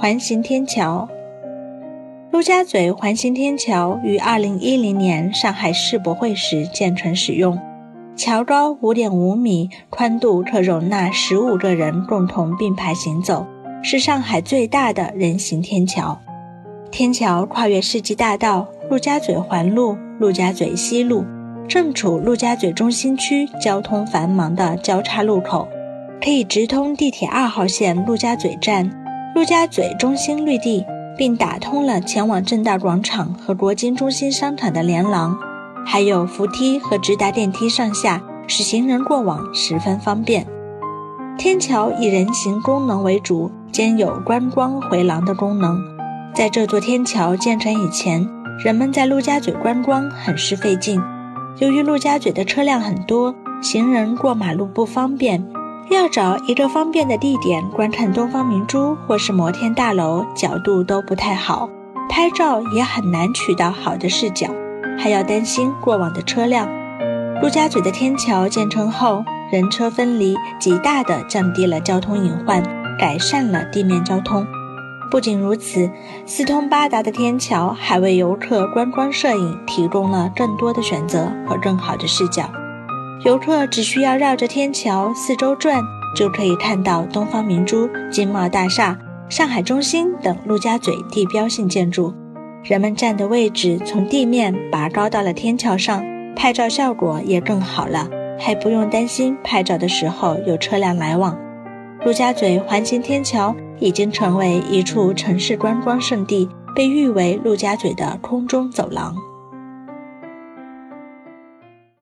环形天桥。陆家嘴环形天桥于2010年上海世博会时建成使用，桥高5.5米，宽度可容纳15个人共同并排行走，是上海最大的人行天桥。天桥跨越世纪大道、陆家嘴环路、陆家嘴西路，正处陆家嘴中心区交通繁忙的交叉路口，可以直通地铁二号线陆家嘴站、陆家嘴中心绿地。并打通了前往正大广场和国金中心商场的连廊，还有扶梯和直达电梯上下，使行人过往十分方便。天桥以人行功能为主，兼有观光回廊的功能。在这座天桥建成以前，人们在陆家嘴观光很是费劲，由于陆家嘴的车辆很多，行人过马路不方便。要找一个方便的地点观看东方明珠或是摩天大楼，角度都不太好，拍照也很难取到好的视角，还要担心过往的车辆。陆家嘴的天桥建成后，人车分离，极大地降低了交通隐患，改善了地面交通。不仅如此，四通八达的天桥还为游客观光摄影提供了更多的选择和更好的视角。游客只需要绕着天桥四周转，就可以看到东方明珠、金茂大厦、上海中心等陆家嘴地标性建筑。人们站的位置从地面拔高到了天桥上，拍照效果也更好了，还不用担心拍照的时候有车辆来往。陆家嘴环形天桥已经成为一处城市观光胜地，被誉为陆家嘴的空中走廊。